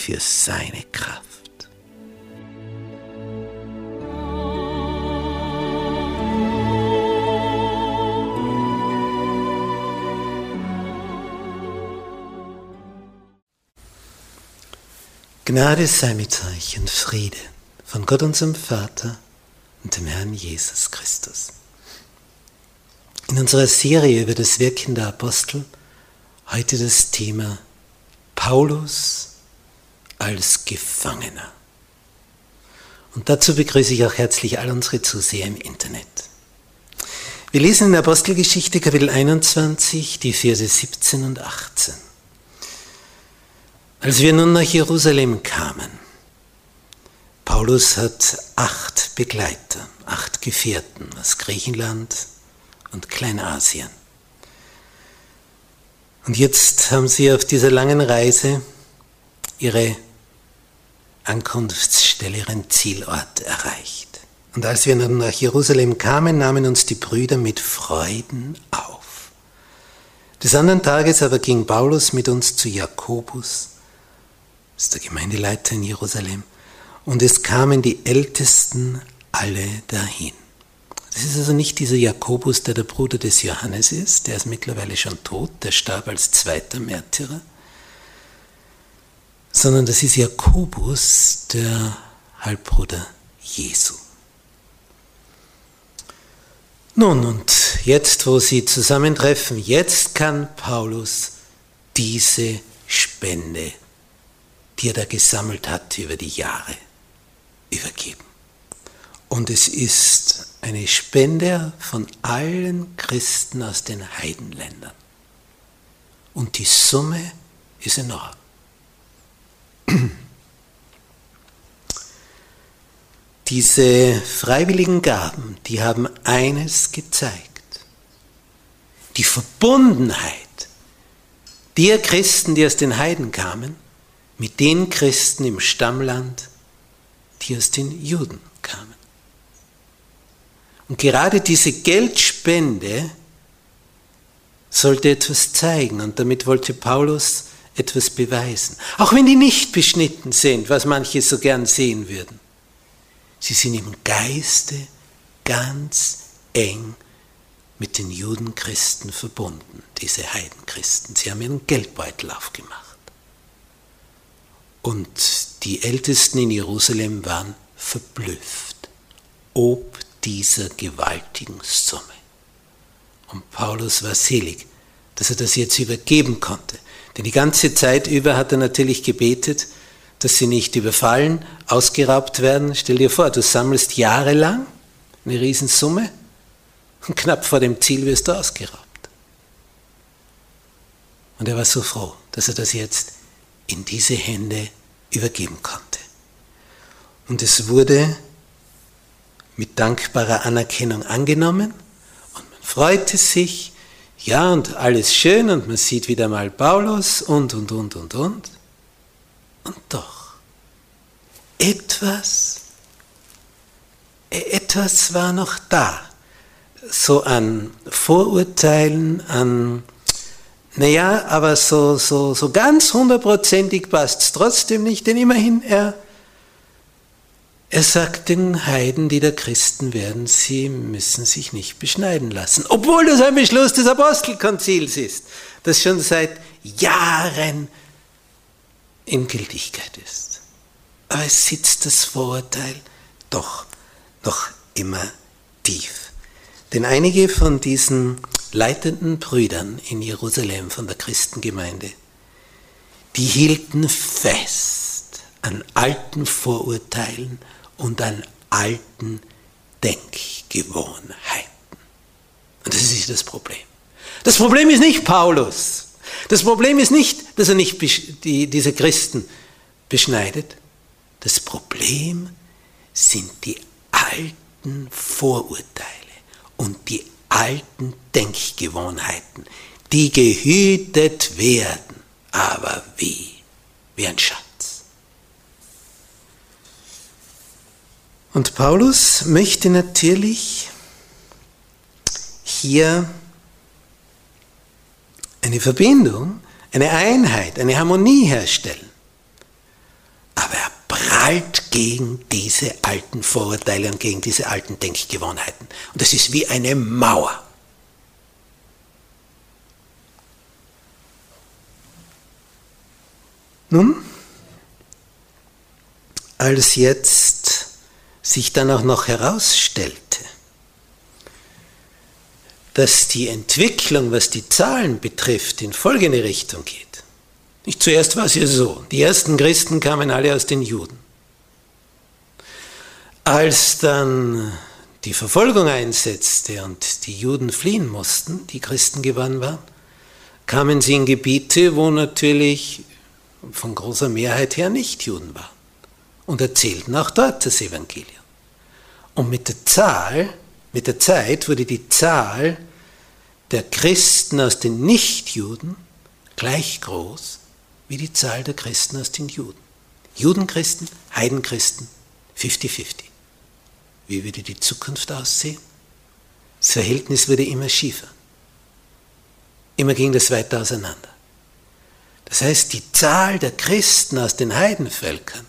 Für seine Kraft. Gnade sei mit euch und Friede von Gott unserem Vater und dem Herrn Jesus Christus. In unserer Serie über das Wirken der Apostel heute das Thema Paulus als Gefangener. Und dazu begrüße ich auch herzlich all unsere Zuseher im Internet. Wir lesen in der Apostelgeschichte Kapitel 21 die Verse 17 und 18. Als wir nun nach Jerusalem kamen, Paulus hat acht Begleiter, acht Gefährten aus Griechenland und Kleinasien. Und jetzt haben sie auf dieser langen Reise ihre Ankunftsstelle, ihren Zielort erreicht. Und als wir dann nach Jerusalem kamen, nahmen uns die Brüder mit Freuden auf. Des anderen Tages aber ging Paulus mit uns zu Jakobus, das ist der Gemeindeleiter in Jerusalem, und es kamen die Ältesten alle dahin. Das ist also nicht dieser Jakobus, der der Bruder des Johannes ist, der ist mittlerweile schon tot, der starb als zweiter Märtyrer, sondern das ist Jakobus, der Halbbruder Jesu. Nun, und jetzt, wo sie zusammentreffen, jetzt kann Paulus diese Spende, die er da gesammelt hat über die Jahre, übergeben. Und es ist eine Spende von allen Christen aus den Heidenländern. Und die Summe ist enorm. Diese freiwilligen Gaben, die haben eines gezeigt. Die Verbundenheit der Christen, die aus den Heiden kamen, mit den Christen im Stammland, die aus den Juden kamen. Und gerade diese Geldspende sollte etwas zeigen. Und damit wollte Paulus etwas beweisen. Auch wenn die nicht beschnitten sind, was manche so gern sehen würden. Sie sind im Geiste ganz eng mit den Judenchristen verbunden, diese Heidenchristen. Sie haben ihren Geldbeutel aufgemacht. Und die Ältesten in Jerusalem waren verblüfft ob dieser gewaltigen Summe. Und Paulus war selig, dass er das jetzt übergeben konnte. Denn die ganze Zeit über hat er natürlich gebetet, dass sie nicht überfallen, ausgeraubt werden. Stell dir vor, du sammelst jahrelang eine Riesensumme und knapp vor dem Ziel wirst du ausgeraubt. Und er war so froh, dass er das jetzt in diese Hände übergeben konnte. Und es wurde mit dankbarer Anerkennung angenommen und man freute sich ja, und alles schön und man sieht wieder mal Paulus und, und, und, und, und. Und doch, etwas, etwas war noch da. So an Vorurteilen, an, naja, aber so, so, so ganz hundertprozentig passt es trotzdem nicht, denn immerhin er, Er sagt den Heiden, die der Christen werden, sie müssen sich nicht beschneiden lassen, obwohl das ein Beschluss des Apostelkonzils ist, das schon seit Jahren in Gültigkeit ist. Aber es sitzt das Vorurteil doch noch immer tief. Denn einige von diesen leitenden Brüdern in Jerusalem von der Christengemeinde, die hielten fest an alten Vorurteilen und an alten Denkgewohnheiten. Und das ist das Problem. Das Problem ist nicht Paulus. Das Problem ist nicht, dass er nicht die, diese Christen beschneidet. Das Problem sind die alten Vorurteile und die alten Denkgewohnheiten, die gehütet werden. Aber wie? Wie ein Schatz. Und Paulus möchte natürlich hier eine Verbindung, eine Einheit, eine Harmonie herstellen. Aber er prallt gegen diese alten Vorurteile und gegen diese alten Denkgewohnheiten. Und das ist wie eine Mauer. Nun, als jetzt sich dann auch noch herausstellte, dass die Entwicklung, was die Zahlen betrifft, in folgende Richtung geht. Nicht zuerst war es ja so, die ersten Christen kamen alle aus den Juden. Als dann die Verfolgung einsetzte und die Juden fliehen mussten, die Christen gewonnen waren, kamen sie in Gebiete, wo natürlich von großer Mehrheit her nicht Juden waren und erzählten auch dort das Evangelium. Und mit der Zahl, mit der Zeit wurde die Zahl der Christen aus den Nichtjuden gleich groß wie die Zahl der Christen aus den Juden. Judenchristen, Heidenchristen, 50-50. Wie würde die Zukunft aussehen? Das Verhältnis wurde immer schiefer. Immer ging das weiter auseinander. Das heißt, die Zahl der Christen aus den Heidenvölkern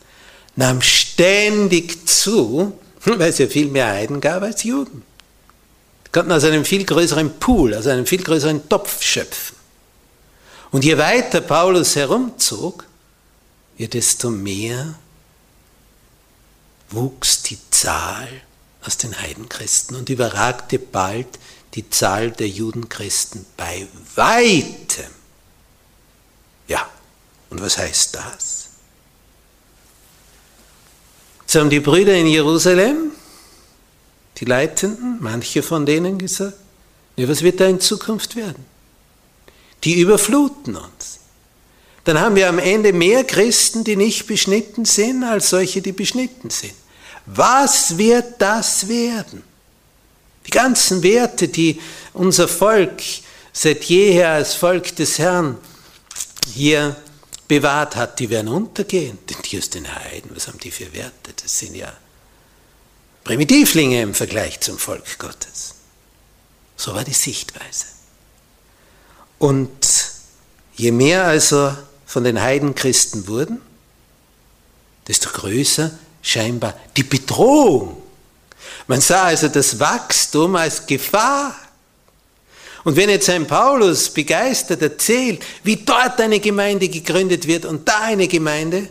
nahm ständig zu, weil es ja viel mehr Heiden gab als Juden. Die konnten aus einem viel größeren Pool, aus einem viel größeren Topf schöpfen. Und je weiter Paulus herumzog, je desto mehr wuchs die Zahl aus den Heidenchristen und überragte bald die Zahl der Judenchristen bei weitem. Ja, und was heißt das? So haben die Brüder in Jerusalem, die Leitenden, manche von denen gesagt, ja, was wird da in Zukunft werden? Die überfluten uns. Dann haben wir am Ende mehr Christen, die nicht beschnitten sind, als solche, die beschnitten sind. Was wird das werden? Die ganzen Werte, die unser Volk seit jeher als Volk des Herrn hier bewahrt hat, die werden untergehen. Denn die aus den Heiden, was haben die für Werte? Das sind ja Primitivlinge im Vergleich zum Volk Gottes. So war die Sichtweise. Und je mehr also von den Heidenchristen wurden, desto größer scheinbar die Bedrohung. Man sah also das Wachstum als Gefahr. Und wenn jetzt ein Paulus begeistert erzählt, wie dort eine Gemeinde gegründet wird und da eine Gemeinde,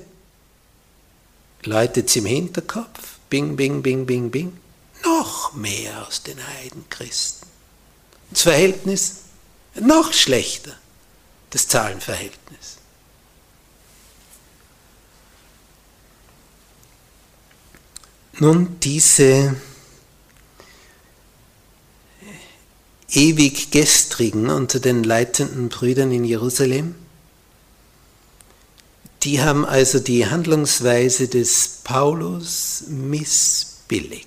läutet es im Hinterkopf, bing, bing, bing, bing, bing, noch mehr aus den Heidenchristen. Das Verhältnis noch schlechter, das Zahlenverhältnis. Nun, diese ewig gestrigen unter den leitenden Brüdern in Jerusalem, die haben also die Handlungsweise des Paulus missbilligt.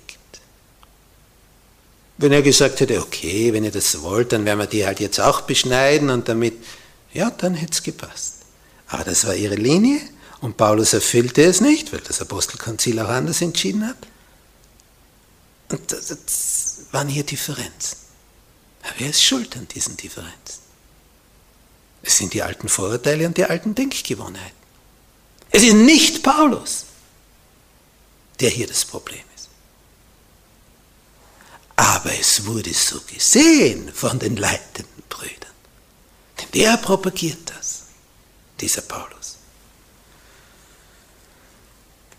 Wenn er gesagt hätte, okay, wenn ihr das wollt, dann werden wir die halt jetzt auch beschneiden und damit, ja, dann hätte es gepasst. Aber das war ihre Linie und Paulus erfüllte es nicht, weil das Apostelkonzil auch anders entschieden hat. Und das, waren hier Differenzen. Wer ist schuld an diesen Differenzen? Es sind die alten Vorurteile und die alten Denkgewohnheiten. Es ist nicht Paulus. der hier das Problem ist. Aber es wurde so gesehen von den leitenden Brüdern. Denn der propagiert das, dieser Paulus.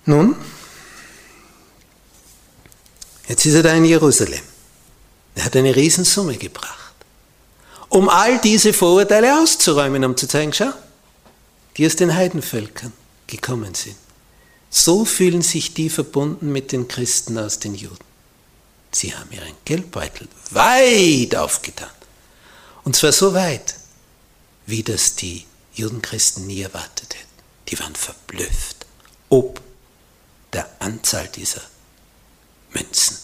Nun, jetzt ist er da in Jerusalem. Er hat eine Riesensumme gebracht, um all diese Vorurteile auszuräumen, um zu zeigen, schau, die aus den Heidenvölkern gekommen sind. So fühlen sich die verbunden mit den Christen aus den Juden. Sie haben ihren Geldbeutel weit aufgetan. Und zwar so weit, wie das die Judenchristen nie erwartet hätten. Die waren verblüfft, ob der Anzahl dieser Münzen,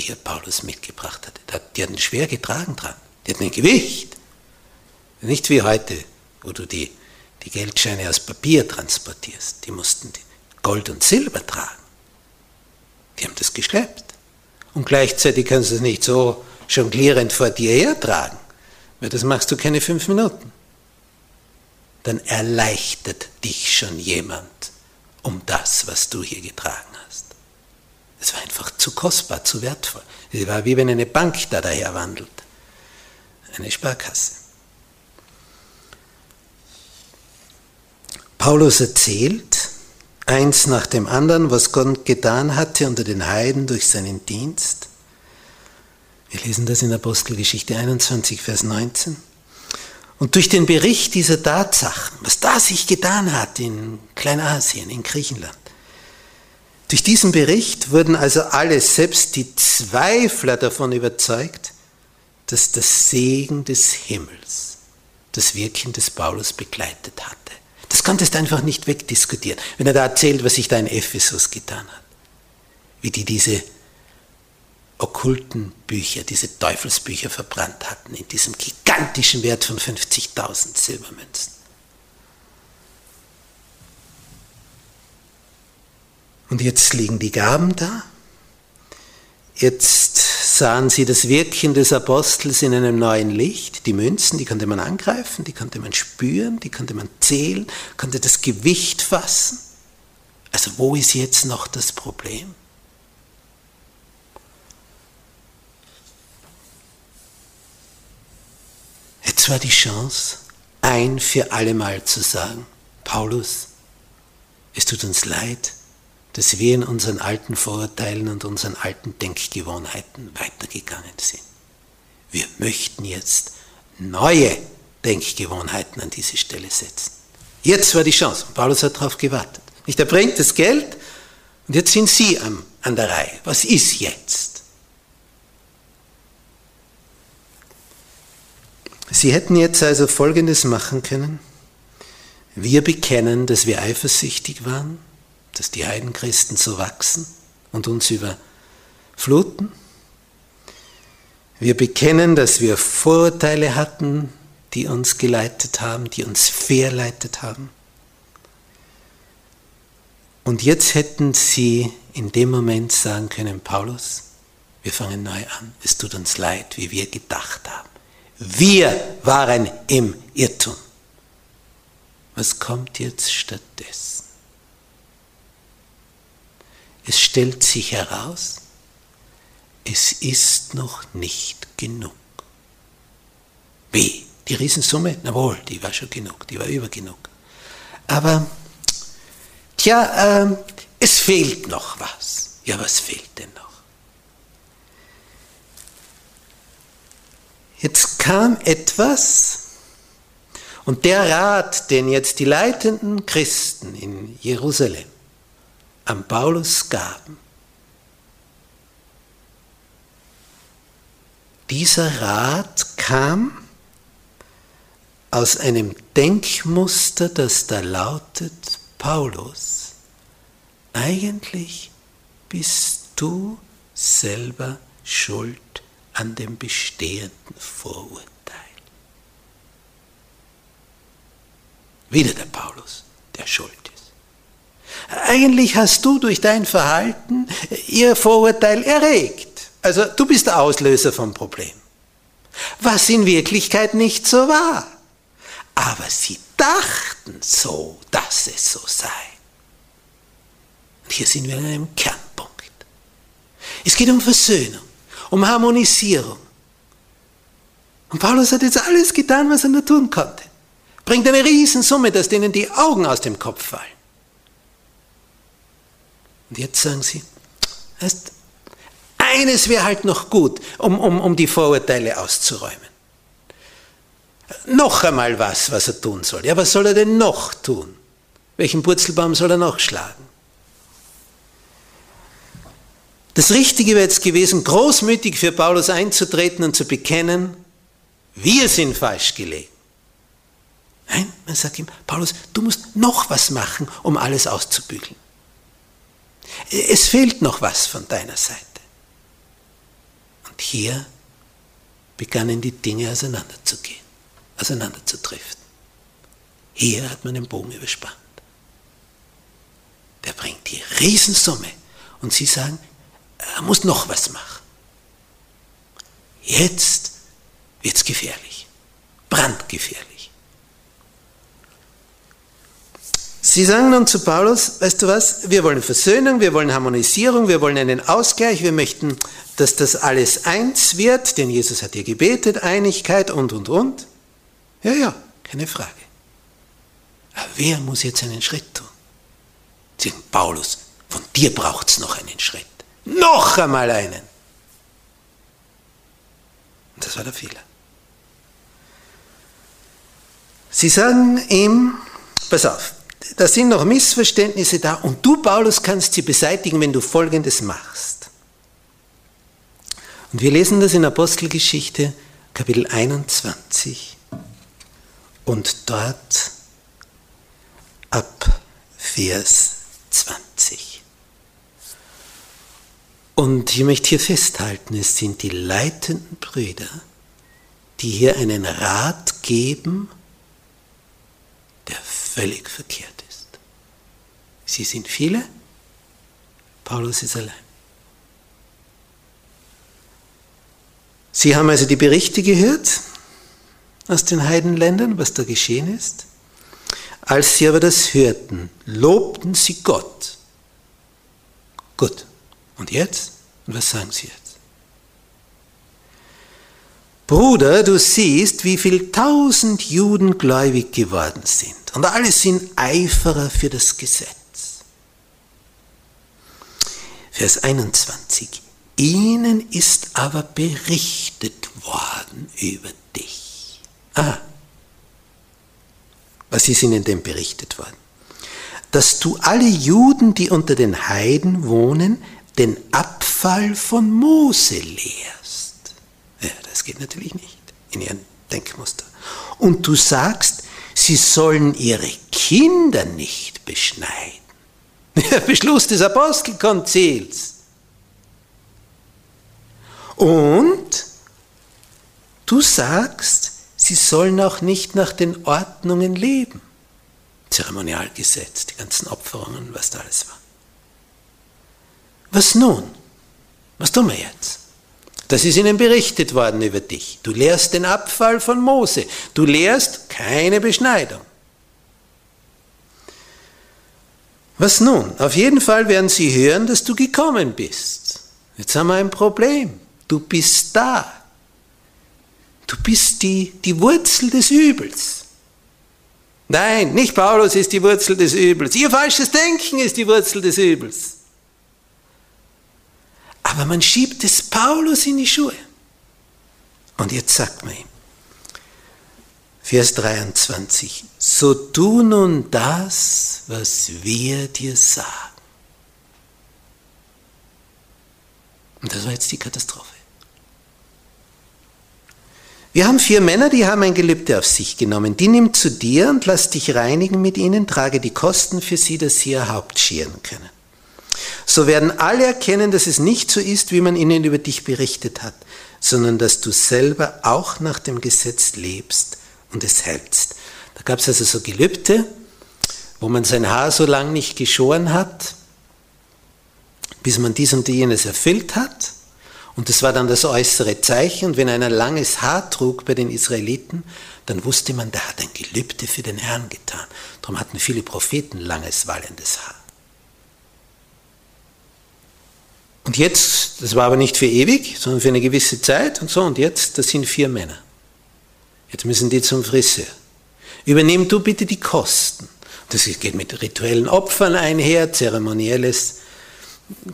hier Paulus mitgebracht hatte. Die hatten schwer getragen dran. Die hatten ein Gewicht. Nicht wie heute, wo du die, die Geldscheine aus Papier transportierst. Die mussten Gold und Silber tragen. Die haben das geschleppt. Und gleichzeitig kannst du es nicht so jonglierend vor dir hertragen, weil das machst du keine fünf Minuten. Dann erleichtert dich schon jemand um das, was du hier getragen. Es war einfach zu kostbar, zu wertvoll. Es war wie wenn eine Bank da daher wandelt. Eine Sparkasse. Paulus erzählt, eins nach dem anderen, was Gott getan hatte unter den Heiden durch seinen Dienst. Wir lesen das in Apostelgeschichte 21, Vers 19. Und durch den Bericht dieser Tatsachen, was da sich getan hat in Kleinasien, in Griechenland, durch diesen Bericht wurden also alle, selbst die Zweifler davon überzeugt, dass das Segen des Himmels das Wirken des Paulus begleitet hatte. Das konntest du einfach nicht wegdiskutieren. Wenn er da erzählt, was sich da in Ephesus getan hat. Wie die diese okkulten Bücher, diese Teufelsbücher verbrannt hatten in diesem gigantischen Wert von 50.000 Silbermünzen. Und jetzt liegen die Gaben da. Jetzt sahen sie das Wirken des Apostels in einem neuen Licht. Die Münzen, die konnte man angreifen, die konnte man spüren, die konnte man zählen, konnte das Gewicht fassen. Also wo ist jetzt noch das Problem? Jetzt war die Chance, ein für allemal zu sagen, Paulus, es tut uns leid, dass wir in unseren alten Vorurteilen und unseren alten Denkgewohnheiten weitergegangen sind. Wir möchten jetzt neue Denkgewohnheiten an diese Stelle setzen. Jetzt war die Chance. Paulus hat darauf gewartet. Nicht, er bringt das Geld und jetzt sind Sie an, an der Reihe. Was ist jetzt? Sie hätten jetzt also Folgendes machen können. Wir bekennen, dass wir eifersüchtig waren, dass die Heidenchristen so wachsen und uns überfluten. Wir bekennen, dass wir Vorurteile hatten, die uns geleitet haben, die uns verleitet haben. Und jetzt hätten sie in dem Moment sagen können, Paulus, wir fangen neu an. Es tut uns leid, wie wir gedacht haben. Wir waren im Irrtum. Was kommt jetzt stattdessen? Es stellt sich heraus, es ist noch nicht genug. Wie? Die Riesensumme? Na wohl, die war schon genug, die war über genug. Aber, tja, äh, es fehlt noch was. Ja, was fehlt denn noch? Jetzt kam etwas, und der Rat, den jetzt die leitenden Christen in Jerusalem an Paulus gaben. Dieser Rat kam aus einem Denkmuster, das da lautet, Paulus, eigentlich bist du selber schuld an dem bestehenden Vorurteil. Wieder der Paulus, der schuld eigentlich hast du durch dein Verhalten ihr Vorurteil erregt. Also du bist der Auslöser vom Problem. Was in Wirklichkeit nicht so war. Aber sie dachten so, dass es so sei. Und hier sind wir in einem Kernproblem. Es geht um Versöhnung, um Harmonisierung. Und Paulus hat jetzt alles getan, was er nur tun konnte. Bringt eine Riesensumme, dass denen die Augen aus dem Kopf fallen. Und jetzt sagen sie, heißt, eines wäre halt noch gut, um, um, um die Vorurteile auszuräumen. Noch einmal was, was er tun soll. Ja, was soll er denn noch tun? Welchen Purzelbaum soll er noch schlagen? Das Richtige wäre jetzt gewesen, großmütig für Paulus einzutreten und zu bekennen, wir sind falsch gelegen. Nein, man sagt ihm, Paulus, du musst noch was machen, um alles auszubügeln. Es fehlt noch was von deiner Seite. Und hier begannen die Dinge auseinanderzugehen, auseinanderzudriften. Hier hat man den Bogen überspannt. Der bringt die Riesensumme und sie sagen, er muss noch was machen. Jetzt wird es gefährlich, brandgefährlich. Sie sagen nun zu Paulus, weißt du was, wir wollen Versöhnung, wir wollen Harmonisierung, wir wollen einen Ausgleich, wir möchten, dass das alles eins wird, denn Jesus hat dir gebetet, Einigkeit und, und, und. Ja, ja, keine Frage. Aber wer muss jetzt einen Schritt tun? Sie sagen, Paulus, von dir braucht es noch einen Schritt. Noch einmal einen. Und das war der Fehler. Sie sagen ihm, pass auf, da sind noch Missverständnisse da und du, Paulus, kannst sie beseitigen, wenn du Folgendes machst. Und wir lesen das in Apostelgeschichte Kapitel 21 und dort ab Vers 20. Und ich möchte hier festhalten, es sind die leitenden Brüder, die hier einen Rat geben, der völlig verkehrt. Sie sind viele, Paulus ist allein. Sie haben also die Berichte gehört aus den Heidenländern, was da geschehen ist. Als sie aber das hörten, lobten sie Gott. Gut. Und jetzt? Und was sagen sie jetzt? Bruder, du siehst, wie viel tausend Juden gläubig geworden sind. Und alle sind Eiferer für das Gesetz. Vers 21. Ihnen ist aber berichtet worden über dich. Ah, was ist ihnen denn berichtet worden? Dass du alle Juden, die unter den Heiden wohnen, den Abfall von Mose lehrst. Ja, das geht natürlich nicht in ihrem Denkmuster. Und du sagst, sie sollen ihre Kinder nicht beschneiden. Der Beschluss des Apostelkonzils. Und du sagst, sie sollen auch nicht nach den Ordnungen leben. Zeremonialgesetz, die ganzen Opferungen, was da alles war. Was nun? Was tun wir jetzt? Das ist ihnen berichtet worden über dich. Du lehrst den Abfall von Mose. Du lehrst keine Beschneidung. Was nun? Auf jeden Fall werden sie hören, dass du gekommen bist. Jetzt haben wir ein Problem. Du bist da. Du bist die, die Wurzel des Übels. Nein, nicht Paulus ist die Wurzel des Übels. Ihr falsches Denken ist die Wurzel des Übels. Aber man schiebt es Paulus in die Schuhe. Und jetzt sagt man ihm, Vers 23, so tu nun das, was wir dir sagen. Und das war jetzt die Katastrophe. Wir haben vier Männer, die haben ein Gelübde auf sich genommen. Die nimm zu dir und lass dich reinigen mit ihnen, trage die Kosten für sie, dass sie ihr Haupt scheren können. So werden alle erkennen, dass es nicht so ist, wie man ihnen über dich berichtet hat, sondern dass du selber auch nach dem Gesetz lebst und es hältst. Da gab es also so Gelübde, wo man sein Haar so lang nicht geschoren hat, bis man dies und jenes erfüllt hat. Und das war dann das äußere Zeichen. Und wenn einer langes Haar trug bei den Israeliten, dann wusste man, der hat ein Gelübde für den Herrn getan. Darum hatten viele Propheten langes, wallendes Haar. Und jetzt, das war aber nicht für ewig, sondern für eine gewisse Zeit und so, und jetzt, das sind vier Männer. Jetzt müssen die zum Friseur. Übernimm du bitte die Kosten. Das geht mit rituellen Opfern einher, zeremonielles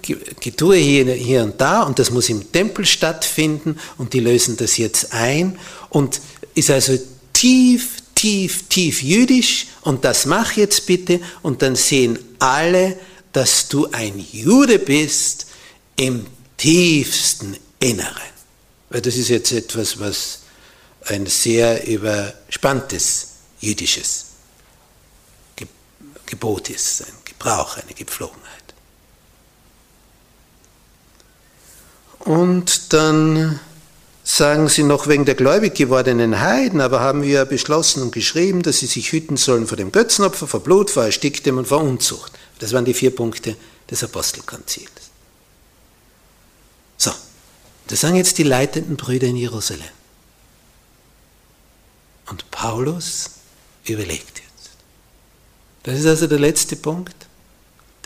Getue hier, hier und da und das muss im Tempel stattfinden und die lösen das jetzt ein und ist also tief, tief, tief jüdisch und das mach jetzt bitte und dann sehen alle, dass du ein Jude bist im tiefsten Inneren. Weil das ist jetzt etwas, was ein sehr überspanntes jüdisches Gebot ist, ein Gebrauch, eine Gepflogenheit. Und dann sagen sie noch wegen der gläubig gewordenen Heiden, aber haben wir beschlossen und geschrieben, dass sie sich hüten sollen vor dem Götzenopfer, vor Blut, vor Ersticktem und vor Unzucht. Das waren die vier Punkte des Apostelkonzils. So, das sagen jetzt die leitenden Brüder in Jerusalem. Und Paulus überlegt jetzt. Das ist also der letzte Punkt,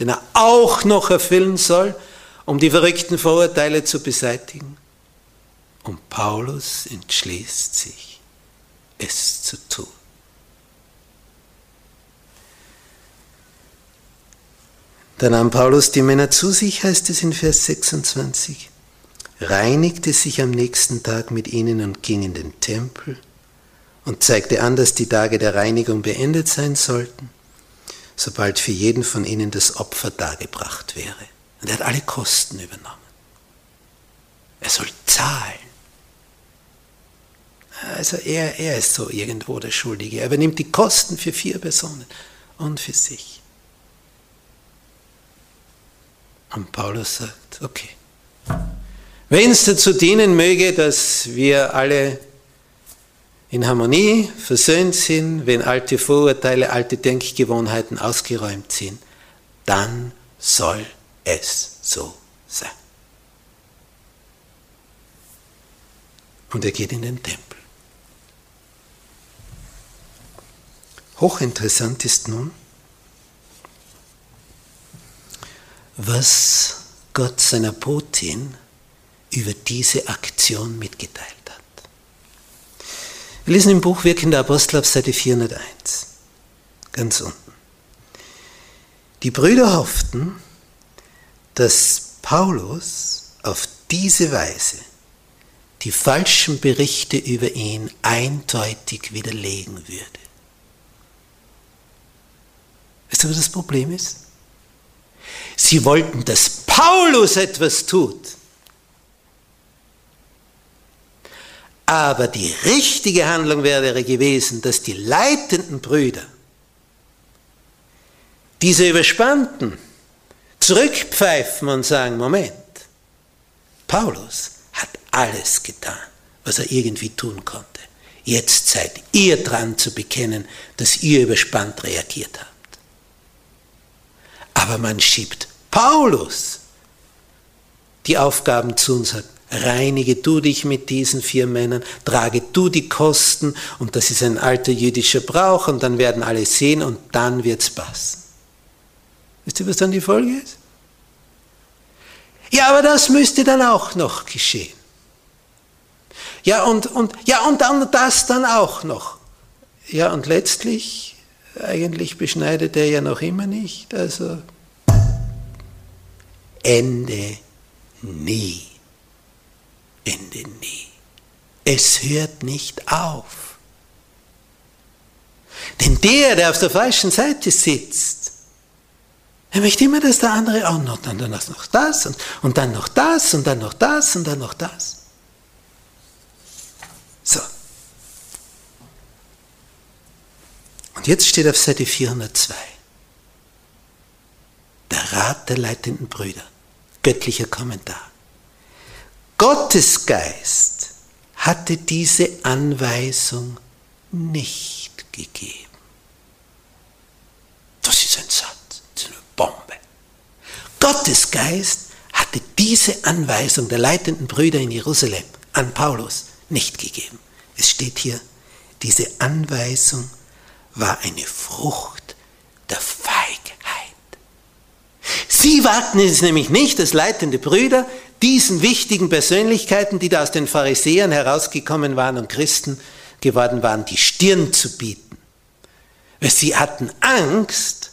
den er auch noch erfüllen soll, um die verrückten Vorurteile zu beseitigen. Und Paulus entschließt sich, es zu tun. Da nahm Paulus die Männer zu sich, heißt es in Vers 26, reinigte sich am nächsten Tag mit ihnen und ging in den Tempel und zeigte an, dass die Tage der Reinigung beendet sein sollten, sobald für jeden von ihnen das Opfer dargebracht wäre. Und er hat alle Kosten übernommen. Er soll zahlen. Also er, er ist so irgendwo der Schuldige. Er übernimmt die Kosten für vier Personen und für sich. Und Paulus sagt, okay, wenn es dazu dienen möge, dass wir alle in Harmonie versöhnt sind, wenn alte Vorurteile, alte Denkgewohnheiten ausgeräumt sind, dann soll es so sein. Und er geht in den Tempel. Hochinteressant ist nun, was Gott seiner Botin über diese Aktion mitgeteilt. Wir lesen im Buch Wirken der Apostel auf Seite 401, ganz unten. Die Brüder hofften, dass Paulus auf diese Weise die falschen Berichte über ihn eindeutig widerlegen würde. Weißt du, was das Problem ist? Sie wollten, dass Paulus etwas tut. Aber die richtige Handlung wäre gewesen, dass die leitenden Brüder diese Überspannten zurückpfeifen und sagen, Moment, Paulus hat alles getan, was er irgendwie tun konnte. Jetzt seid ihr dran zu bekennen, dass ihr überspannt reagiert habt. Aber man schiebt Paulus die Aufgaben zu und sagt, reinige du dich mit diesen vier Männern, trage du die Kosten und das ist ein alter jüdischer Brauch und dann werden alle sehen und dann wird es passen. Wisst ihr, was dann die Folge ist? Ja, aber das müsste dann auch noch geschehen. Ja, und, und, ja, und dann das dann auch noch. Ja, und letztlich, eigentlich beschneidet er ja noch immer nicht, also Ende nie. Ende nie. Es hört nicht auf. Denn der, der auf der falschen Seite sitzt, er möchte immer, dass der andere auch noch, dann noch das und, und dann noch das und dann noch das und dann noch das. So. Und jetzt steht auf Seite 402 der Rat der leitenden Brüder, göttlicher Kommentar. Gottes Geist hatte diese Anweisung nicht gegeben. Das ist ein Satz, das ist eine Bombe. Gottes Geist hatte diese Anweisung der leitenden Brüder in Jerusalem an Paulus nicht gegeben. Es steht hier, diese Anweisung war eine Frucht der Feigheit. Sie wagten es nämlich nicht, als leitende Brüder, diesen wichtigen Persönlichkeiten, die da aus den Pharisäern herausgekommen waren und Christen geworden waren, die Stirn zu bieten. Weil sie hatten Angst,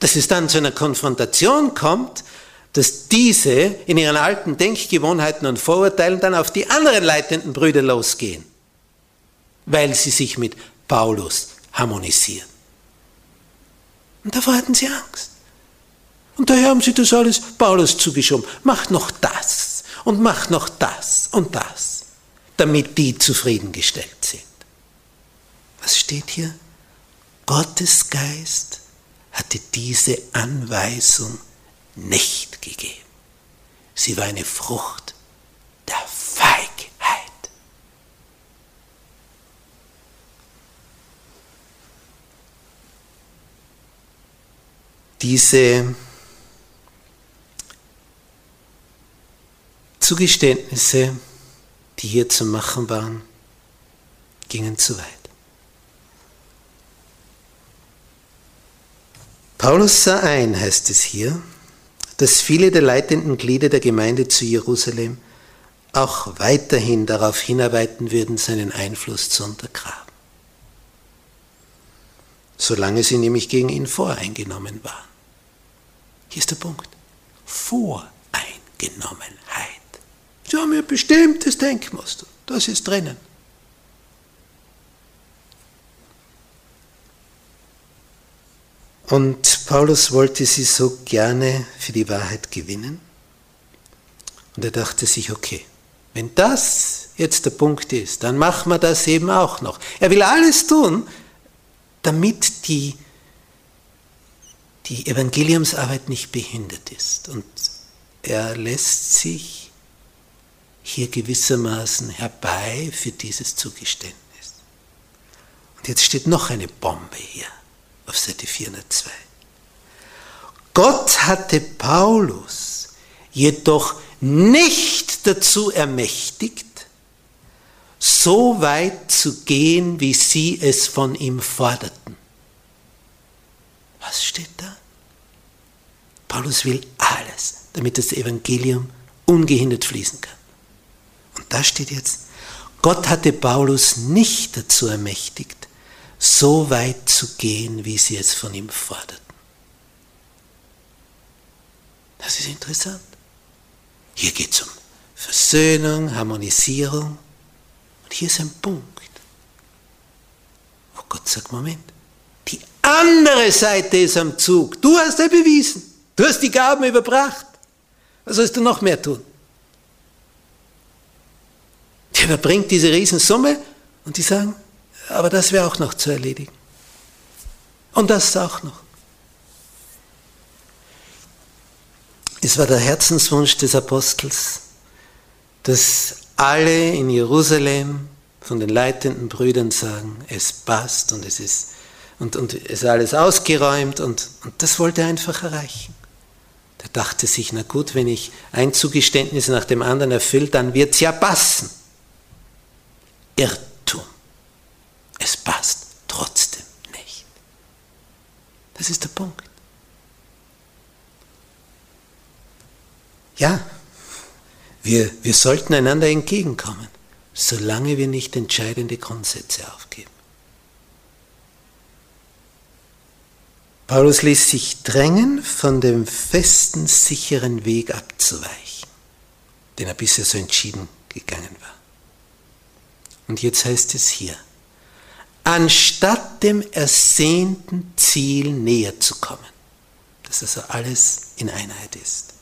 dass es dann zu einer Konfrontation kommt, dass diese in ihren alten Denkgewohnheiten und Vorurteilen dann auf die anderen leitenden Brüder losgehen, weil sie sich mit Paulus harmonisieren. Und davor hatten sie Angst. Und daher haben sie das alles Paulus zugeschoben. Macht noch das und macht noch das und das, damit die zufriedengestellt sind. Was steht hier? Gottes Geist hatte diese Anweisung nicht gegeben. Sie war eine Frucht der Feigheit. Diese Zugeständnisse, die hier zu machen waren, gingen zu weit. Paulus sah ein, heißt es hier, dass viele der leitenden Glieder der Gemeinde zu Jerusalem auch weiterhin darauf hinarbeiten würden, seinen Einfluss zu untergraben. Solange sie nämlich gegen ihn voreingenommen waren. Hier ist der Punkt. Voreingenommenheit. Sie haben ein bestimmtes Denkmuster. Das ist drinnen. Und Paulus wollte sie so gerne für die Wahrheit gewinnen. Und er dachte sich, okay, wenn das jetzt der Punkt ist, dann machen wir das eben auch noch. Er will alles tun, damit die, die Evangeliumsarbeit nicht behindert ist. Und er lässt sich hier gewissermaßen herbei für dieses Zugeständnis. Und jetzt steht noch eine Bombe hier auf Seite 402. Gott hatte Paulus jedoch nicht dazu ermächtigt, so weit zu gehen, wie sie es von ihm forderten. Was steht da? Paulus will alles, damit das Evangelium ungehindert fließen kann. Und da steht jetzt, Gott hatte Paulus nicht dazu ermächtigt, so weit zu gehen, wie sie es von ihm forderten. Das ist interessant. Hier geht es um Versöhnung, Harmonisierung. Und hier ist ein Punkt, wo Gott sagt, Moment, die andere Seite ist am Zug. Du hast er bewiesen. Du hast die Gaben überbracht. Was sollst du noch mehr tun? Der überbringt diese Riesensumme und die sagen, aber das wäre auch noch zu erledigen. Und das auch noch. Es war der Herzenswunsch des Apostels, dass alle in Jerusalem von den leitenden Brüdern sagen, es passt und es ist und, und es ist alles ausgeräumt und, und das wollte er einfach erreichen. Der dachte sich, na gut, wenn ich ein Zugeständnis nach dem anderen erfülle, dann wird es ja passen. Irrt es passt trotzdem nicht. Das ist der Punkt. Ja, wir, wir sollten einander entgegenkommen, solange wir nicht entscheidende Grundsätze aufgeben. Paulus ließ sich drängen, von dem festen, sicheren Weg abzuweichen, den er bisher so entschieden gegangen war. Und jetzt heißt es hier, anstatt dem ersehnten Ziel näher zu kommen. Dass also alles in Einheit ist.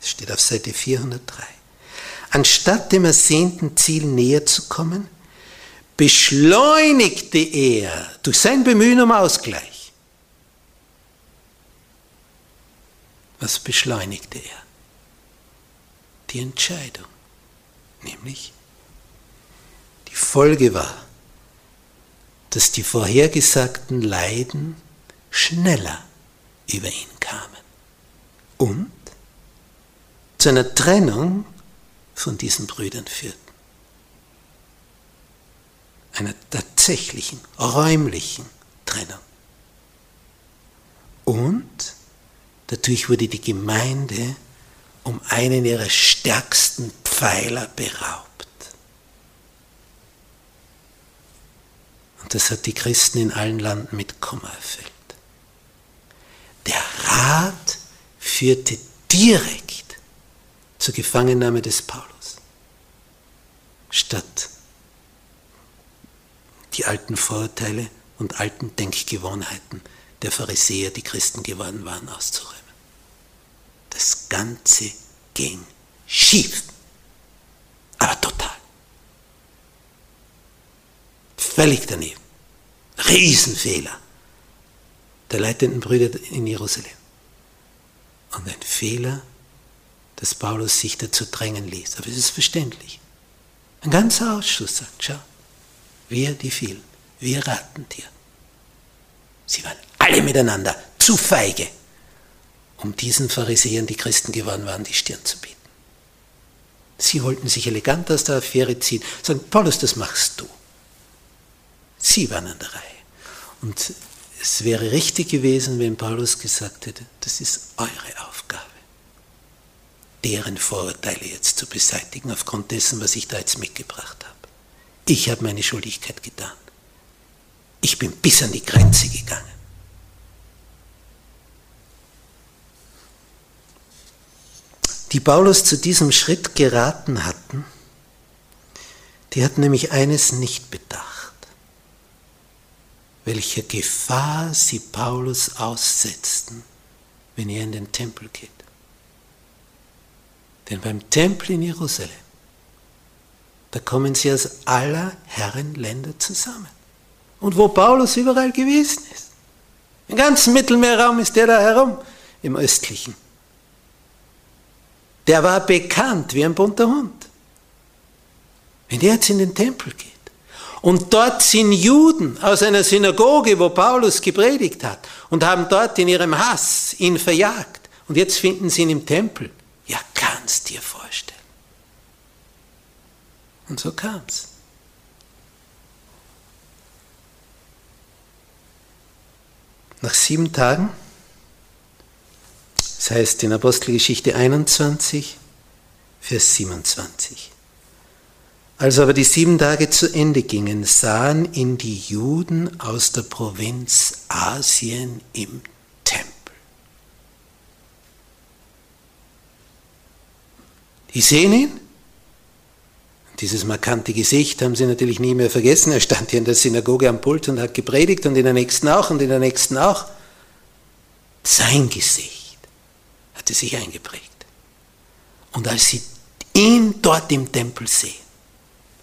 Das steht auf Seite 403. Anstatt dem ersehnten Ziel näher zu kommen, beschleunigte er durch sein Bemühen um Ausgleich. Was beschleunigte er? Die Entscheidung, nämlich Folge war, dass die vorhergesagten Leiden schneller über ihn kamen und zu einer Trennung von diesen Brüdern führten. Einer tatsächlichen, räumlichen Trennung. Und Dadurch wurde die Gemeinde um einen ihrer stärksten Pfeiler beraubt. Und das hat die Christen in allen Landen mit Kummer erfüllt. Der Rat führte direkt zur Gefangennahme des Paulus, statt die alten Vorurteile und alten Denkgewohnheiten der Pharisäer, die Christen geworden waren, auszuräumen. Das Ganze ging schief, aber total. Völlig daneben. Riesenfehler der leitenden Brüder in Jerusalem. Und ein Fehler, dass Paulus sich dazu drängen ließ. Aber es ist verständlich. Ein ganzer Ausschuss sagt, schau, wir die vielen, wir raten dir. Sie waren alle miteinander zu feige, um diesen Pharisäern, die Christen geworden waren, die Stirn zu bieten. Sie wollten sich elegant aus der Affäre ziehen, sagen, Paulus, das machst du. Sie waren an der Reihe. Und es wäre richtig gewesen, wenn Paulus gesagt hätte, das ist eure Aufgabe, deren Vorurteile jetzt zu beseitigen, aufgrund dessen, was ich da jetzt mitgebracht habe. Ich habe meine Schuldigkeit getan. Ich bin bis an die Grenze gegangen. Die Paulus zu diesem Schritt geraten hatten, die hatten nämlich eines nicht bedacht, welcher Gefahr sie Paulus aussetzten, wenn er in den Tempel geht. Denn beim Tempel in Jerusalem, da kommen sie aus aller Herrenländer zusammen. Und wo Paulus überall gewesen ist. Im ganzen Mittelmeerraum ist der da herum, im östlichen. Der war bekannt wie ein bunter Hund. Wenn der jetzt in den Tempel geht und dort sind Juden aus einer Synagoge, wo Paulus gepredigt hat und haben dort in ihrem Hass ihn verjagt und jetzt finden sie ihn im Tempel. Ja, kannst dir vorstellen. Und so kam's. Nach sieben Tagen, das heißt in Apostelgeschichte 21, Vers 27. Als aber die sieben Tage zu Ende gingen, sahen ihn die Juden aus der Provinz Asien im Tempel. Die sehen ihn dieses markante Gesicht haben sie natürlich nie mehr vergessen. Er stand hier in der Synagoge am Pult und hat gepredigt und in der nächsten auch und in der nächsten auch. Sein Gesicht hatte sich eingeprägt. Und als sie ihn dort im Tempel sehen,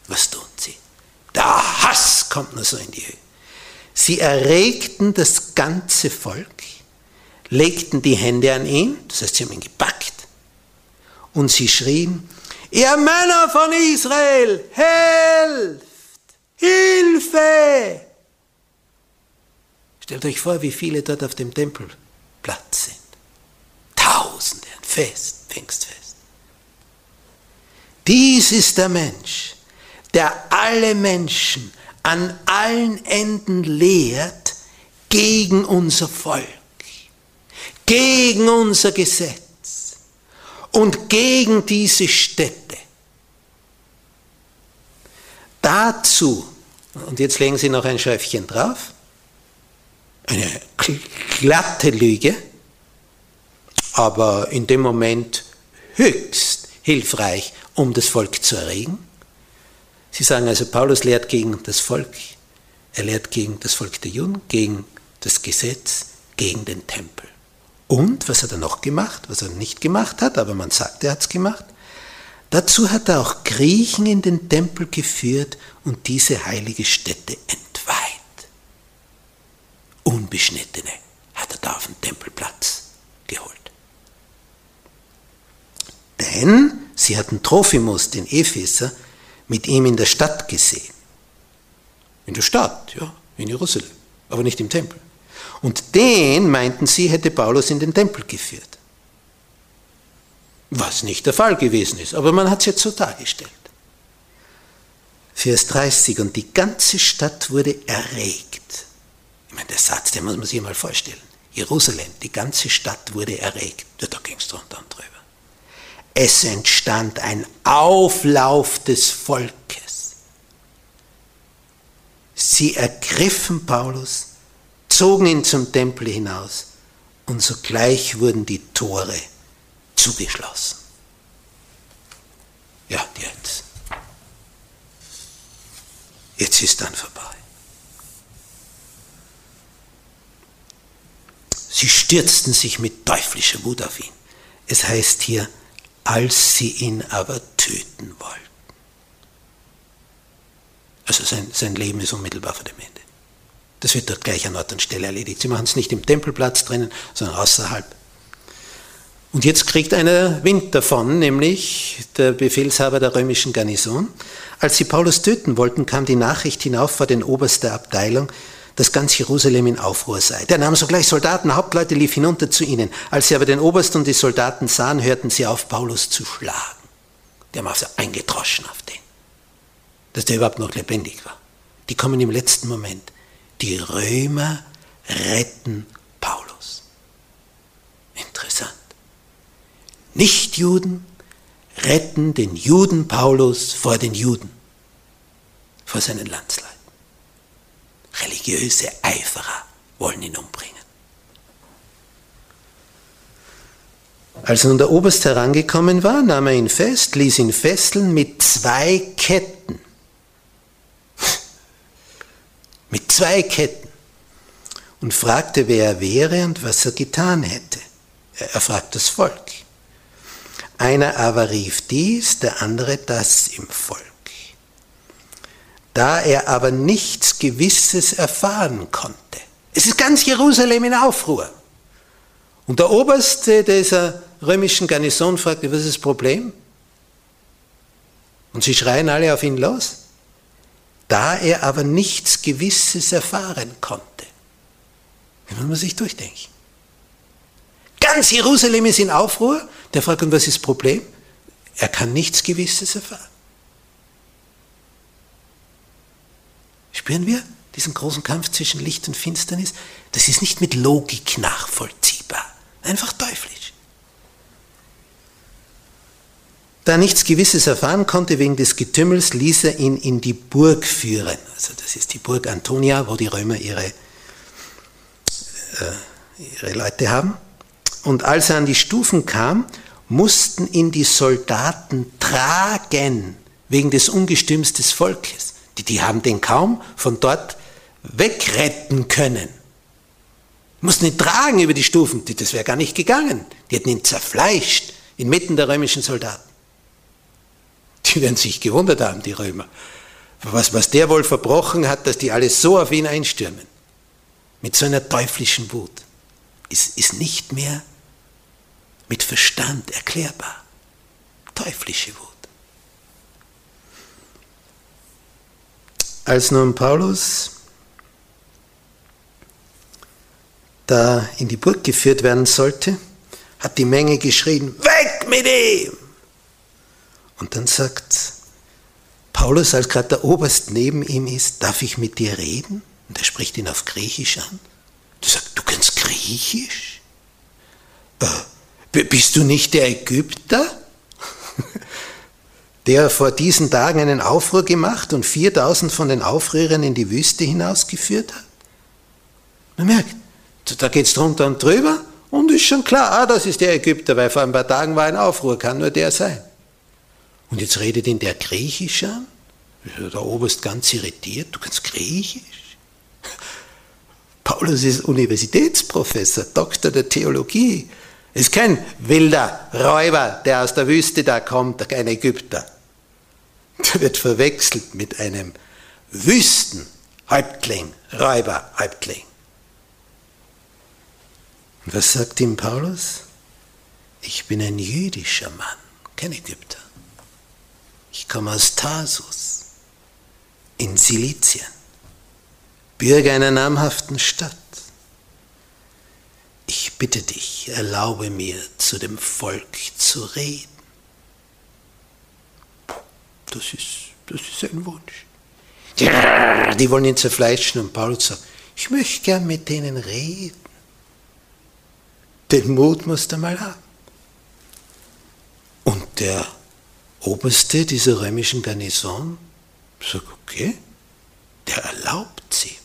was tun sie? Der Hass kommt nur so in die Höhe. Sie erregten das ganze Volk, legten die Hände an ihn, das heißt, sie haben ihn gepackt, und sie schrien, Ihr Männer von Israel, helft! Hilfe! Stellt euch vor, wie viele dort auf dem Tempelplatz sind. Tausende, ein Fest, Pfingstfest. Dies ist der Mensch, der alle Menschen an allen Enden lehrt gegen unser Volk, gegen unser Gesetz und gegen diese Städte. Dazu, und jetzt legen Sie noch ein Schäufchen drauf, eine glatte Lüge, aber in dem Moment höchst hilfreich, um das Volk zu erregen. Sie sagen also, Paulus lehrt gegen das Volk, er lehrt gegen das Volk der Juden, gegen das Gesetz, gegen den Tempel. Und was hat er noch gemacht, was er nicht gemacht hat, aber man sagt, er hat es gemacht? Dazu hat er auch Griechen in den Tempel geführt und diese heilige Stätte entweiht. Unbeschnittene hat er da auf den Tempelplatz geholt. Denn sie hatten Trophimus, den Epheser, mit ihm in der Stadt gesehen. In der Stadt, ja, in Jerusalem, aber nicht im Tempel. Und den, meinten sie, hätte Paulus in den Tempel geführt. Was nicht der Fall gewesen ist, aber man hat es jetzt so dargestellt. Vers 30, und die ganze Stadt wurde erregt. Ich meine, der Satz, den muss man sich mal vorstellen. Jerusalem, die ganze Stadt wurde erregt. Ja, da ging es drunter und drüber. Es entstand ein Auflauf des Volkes. Sie ergriffen Paulus, zogen ihn zum Tempel hinaus und sogleich wurden die Tore zugeschlossen. Ja, jetzt. Jetzt ist dann vorbei. Sie stürzten sich mit teuflischer Wut auf ihn. Es heißt hier, als sie ihn aber töten wollten. Also sein, sein Leben ist unmittelbar vor dem Ende. Das wird dort gleich an Ort und Stelle erledigt. Sie machen es nicht im Tempelplatz drinnen, sondern außerhalb. Und jetzt kriegt einer Wind davon, nämlich der Befehlshaber der römischen Garnison. Als sie Paulus töten wollten, kam die Nachricht hinauf vor den Oberst der Abteilung, dass ganz Jerusalem in Aufruhr sei. Der nahm sogleich Soldaten, Hauptleute, lief hinunter zu ihnen. Als sie aber den Oberst und die Soldaten sahen, hörten sie auf, Paulus zu schlagen. Die haben also eingedroschen auf den, dass der überhaupt noch lebendig war. Die kommen im letzten Moment. Die Römer retten Paulus. Interessant. Nichtjuden retten den Juden Paulus vor den Juden, vor seinen Landsleuten. Religiöse Eiferer wollen ihn umbringen. Als nun der Oberst herangekommen war, nahm er ihn fest, ließ ihn fesseln mit zwei Ketten. mit zwei Ketten. Und fragte, wer er wäre und was er getan hätte. Er fragt das Volk. Einer aber rief dies, der andere das im Volk. Da er aber nichts Gewisses erfahren konnte. Es ist ganz Jerusalem in Aufruhr. Und der Oberste dieser römischen Garnison fragte, was ist das Problem? Und sie schreien alle auf ihn los. Da er aber nichts Gewisses erfahren konnte. Wie muss man sich durchdenken. Ganz Jerusalem ist in Aufruhr. Der fragt, und was ist das Problem? Er kann nichts Gewisses erfahren. Spüren wir diesen großen Kampf zwischen Licht und Finsternis? Das ist nicht mit Logik nachvollziehbar. Einfach teuflisch. Da er nichts Gewisses erfahren konnte wegen des Getümmels, ließ er ihn in die Burg führen. Also das ist die Burg Antonia, wo die Römer ihre, äh, ihre Leute haben. Und als er an die Stufen kam, mussten ihn die Soldaten tragen wegen des Ungestüms des Volkes. Die, die haben den kaum von dort wegretten können. Mussten ihn tragen über die Stufen. Das wäre gar nicht gegangen. Die hätten ihn zerfleischt inmitten der römischen Soldaten. Die werden sich gewundert haben, die Römer. Was, was der wohl verbrochen hat, dass die alle so auf ihn einstürmen. Mit so einer teuflischen Wut. Ist, ist nicht mehr mit Verstand erklärbar. Teuflische Wut. Als nun Paulus da in die Burg geführt werden sollte, hat die Menge geschrien, weg mit ihm! Und dann sagt Paulus, als gerade der Oberst neben ihm ist, darf ich mit dir reden? Und er spricht ihn auf Griechisch an. Du sagst, du kannst Griechisch? Äh, bist du nicht der Ägypter, der vor diesen Tagen einen Aufruhr gemacht und 4000 von den Aufrührern in die Wüste hinausgeführt hat? Man merkt, da geht es drunter und drüber und ist schon klar, ah, das ist der Ägypter, weil vor ein paar Tagen war ein Aufruhr, kann nur der sein. Und jetzt redet ihn der Griechisch an. Der Oberst ganz irritiert, du kannst Griechisch? Paulus ist Universitätsprofessor, Doktor der Theologie. Ist kein wilder Räuber, der aus der Wüste da kommt, kein Ägypter. Der wird verwechselt mit einem Wüstenhäuptling, Räuberhäuptling. Und was sagt ihm Paulus? Ich bin ein jüdischer Mann, kein Ägypter. Ich komme aus Tarsus in Silizien, Bürger einer namhaften Stadt ich bitte dich, erlaube mir, zu dem Volk zu reden. Das ist, das ist ein Wunsch. Die wollen ihn zerfleischen und Paulus sagt, ich möchte gern mit denen reden. Den Mut musst du mal haben. Und der Oberste dieser römischen Garnison sagt, okay, der erlaubt sie.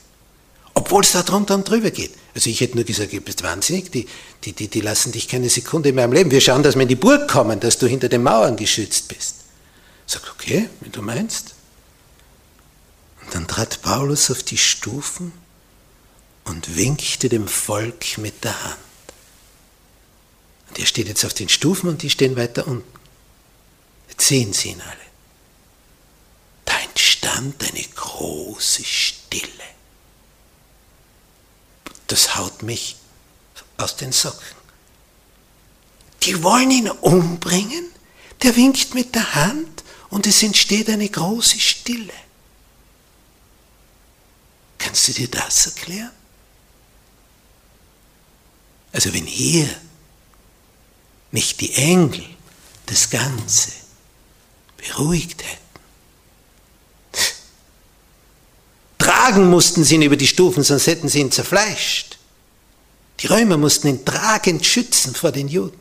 Obwohl es da drunter und drüber geht. Also ich hätte nur gesagt, du bist wahnsinnig, die, die, die, die lassen dich keine Sekunde mehr am Leben. Wir schauen, dass wir in die Burg kommen, dass du hinter den Mauern geschützt bist. Sagt, okay, wenn du meinst. Und dann trat Paulus auf die Stufen und winkte dem Volk mit der Hand. Und er steht jetzt auf den Stufen und die stehen weiter unten. Jetzt sehen sie ihn alle. Da entstand eine große Stille. Das haut mich aus den Socken. Die wollen ihn umbringen, der winkt mit der Hand und es entsteht eine große Stille. Kannst du dir das erklären? Also wenn hier nicht die Engel das Ganze beruhigt hätten, tragen mussten sie ihn über die Stufen, sonst hätten sie ihn zerfleischt. Die Römer mussten ihn tragend schützen vor den Juden.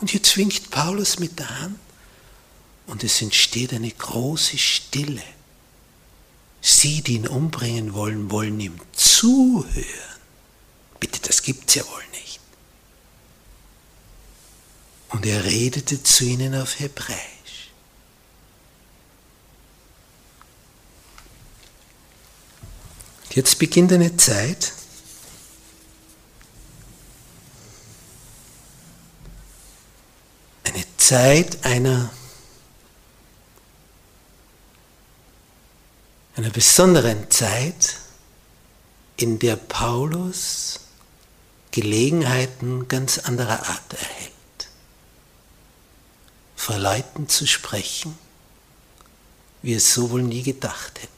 Und jetzt winkt Paulus mit der Hand und es entsteht eine große Stille. Sie, die ihn umbringen wollen, wollen ihm zuhören. Bitte, das gibt's ja wohl nicht. Und er redete zu ihnen auf Hebräisch. Jetzt beginnt eine Zeit, eine Zeit einer, einer besonderen Zeit, in der Paulus Gelegenheiten ganz anderer Art erhält. Vor Leuten zu sprechen, wie es so wohl nie gedacht hätte.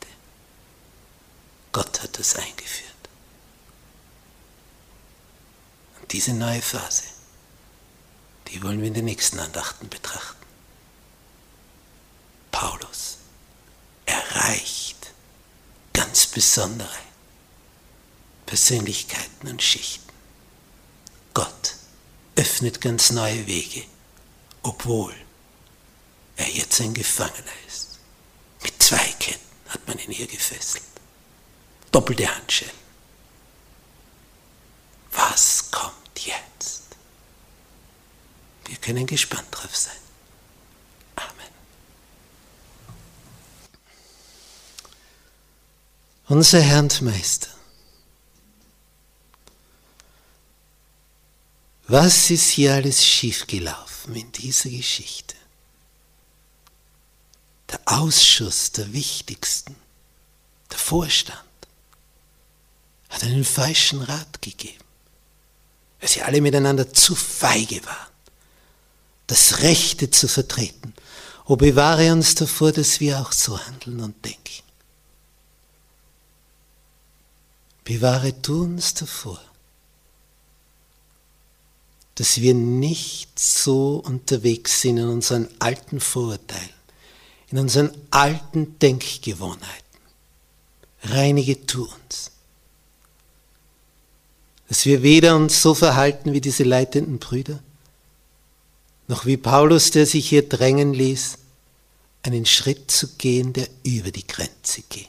Gott hat das eingeführt. Und diese neue Phase, die wollen wir in den nächsten Andachten betrachten. Paulus erreicht ganz besondere Persönlichkeiten und Schichten. Gott öffnet ganz neue Wege, obwohl er jetzt ein Gefangener ist. Mit zwei Ketten hat man ihn hier gefesselt. Doppelte Handschellen. Was kommt jetzt? Wir können gespannt drauf sein. Unser Herr und Meister, Was ist hier alles schiefgelaufen in dieser Geschichte? Der Ausschuss der Wichtigsten, der Vorstand, hat einen falschen Rat gegeben, weil sie alle miteinander zu feige waren, das Rechte zu vertreten. O bewahre uns davor, dass wir auch so handeln und denken. Bewahre du uns davor, dass wir nicht so unterwegs sind in unseren alten Vorurteilen, in unseren alten Denkgewohnheiten. Reinige du uns. Dass wir weder uns so verhalten wie diese leitenden Brüder, noch wie Paulus, der sich hier drängen ließ, einen Schritt zu gehen, der über die Grenze ging.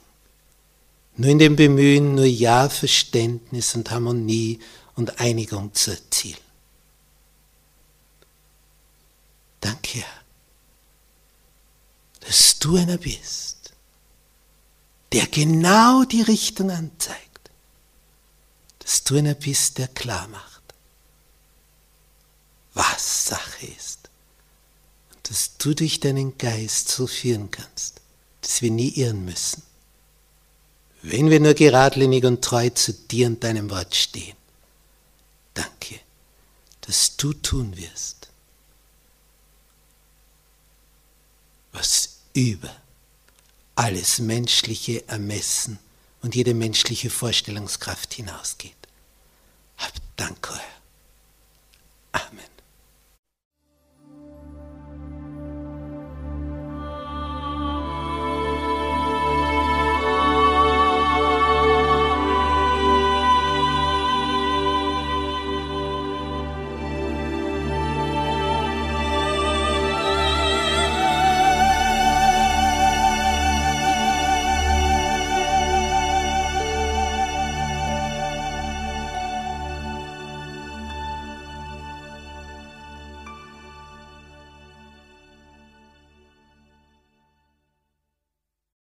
Nur in dem Bemühen, nur Ja, Verständnis und Harmonie und Einigung zu erzielen. Danke, Herr, dass du einer bist, der genau die Richtung anzeigt, dass du einer bist, der klar macht, was Sache ist und dass du durch deinen Geist so führen kannst, dass wir nie irren müssen, wenn wir nur geradlinig und treu zu dir und deinem Wort stehen. Danke, dass du tun wirst was über alles menschliche Ermessen und jede menschliche Vorstellungskraft hinausgeht. Habt Dank, euer. Amen.